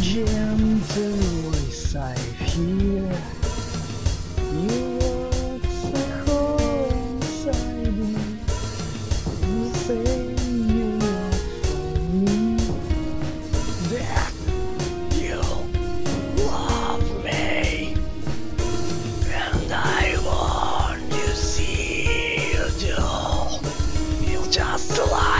gentle voice I hear. You walk the home beside. You say you are me. That you love me. And I want to see you do. You just lie.